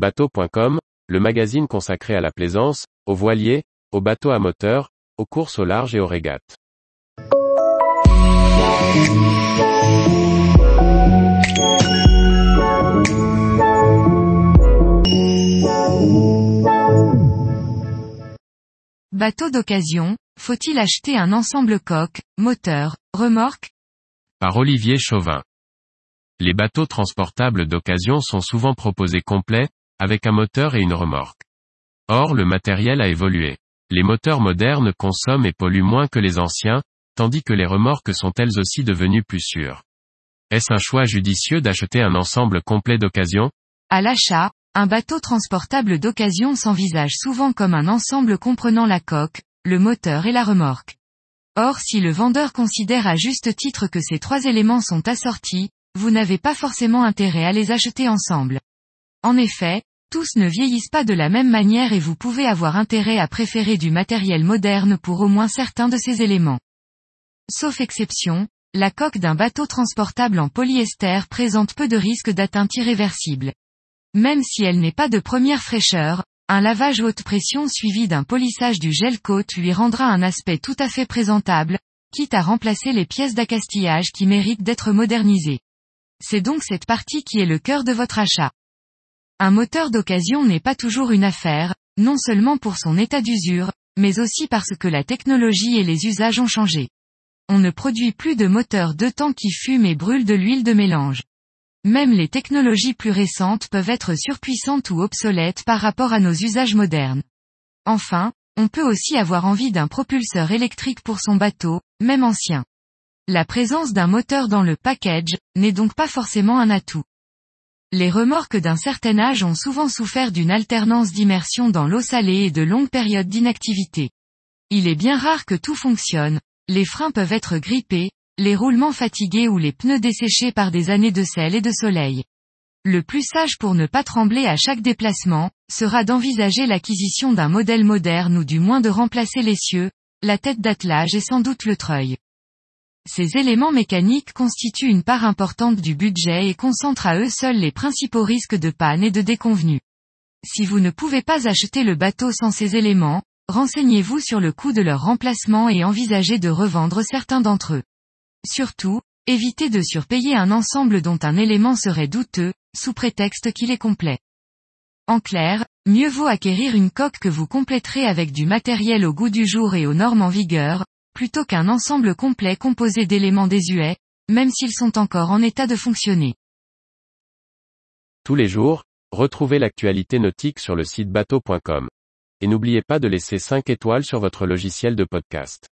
Bateau.com, le magazine consacré à la plaisance, aux voiliers, aux bateaux à moteur, aux courses au large et aux régates. Bateau d'occasion, faut-il acheter un ensemble coque, moteur, remorque? Par Olivier Chauvin. Les bateaux transportables d'occasion sont souvent proposés complets, avec un moteur et une remorque. Or le matériel a évolué. Les moteurs modernes consomment et polluent moins que les anciens, tandis que les remorques sont elles aussi devenues plus sûres. Est-ce un choix judicieux d'acheter un ensemble complet d'occasion? À l'achat, un bateau transportable d'occasion s'envisage souvent comme un ensemble comprenant la coque, le moteur et la remorque. Or si le vendeur considère à juste titre que ces trois éléments sont assortis, vous n'avez pas forcément intérêt à les acheter ensemble. En effet, tous ne vieillissent pas de la même manière et vous pouvez avoir intérêt à préférer du matériel moderne pour au moins certains de ces éléments. Sauf exception, la coque d'un bateau transportable en polyester présente peu de risques d'atteinte irréversible. Même si elle n'est pas de première fraîcheur, un lavage haute pression suivi d'un polissage du gel coat lui rendra un aspect tout à fait présentable, quitte à remplacer les pièces d'accastillage qui méritent d'être modernisées. C'est donc cette partie qui est le cœur de votre achat. Un moteur d'occasion n'est pas toujours une affaire, non seulement pour son état d'usure, mais aussi parce que la technologie et les usages ont changé. On ne produit plus de moteurs deux temps qui fument et brûlent de l'huile de mélange. Même les technologies plus récentes peuvent être surpuissantes ou obsolètes par rapport à nos usages modernes. Enfin, on peut aussi avoir envie d'un propulseur électrique pour son bateau, même ancien. La présence d'un moteur dans le package, n'est donc pas forcément un atout. Les remorques d'un certain âge ont souvent souffert d'une alternance d'immersion dans l'eau salée et de longues périodes d'inactivité. Il est bien rare que tout fonctionne, les freins peuvent être grippés, les roulements fatigués ou les pneus desséchés par des années de sel et de soleil. Le plus sage pour ne pas trembler à chaque déplacement, sera d'envisager l'acquisition d'un modèle moderne ou du moins de remplacer l'essieu, la tête d'attelage et sans doute le treuil. Ces éléments mécaniques constituent une part importante du budget et concentrent à eux seuls les principaux risques de panne et de déconvenue. Si vous ne pouvez pas acheter le bateau sans ces éléments, renseignez-vous sur le coût de leur remplacement et envisagez de revendre certains d'entre eux. Surtout, évitez de surpayer un ensemble dont un élément serait douteux, sous prétexte qu'il est complet. En clair, mieux vaut acquérir une coque que vous compléterez avec du matériel au goût du jour et aux normes en vigueur, plutôt qu'un ensemble complet composé d'éléments désuets, même s'ils sont encore en état de fonctionner. Tous les jours, retrouvez l'actualité nautique sur le site bateau.com. Et n'oubliez pas de laisser 5 étoiles sur votre logiciel de podcast.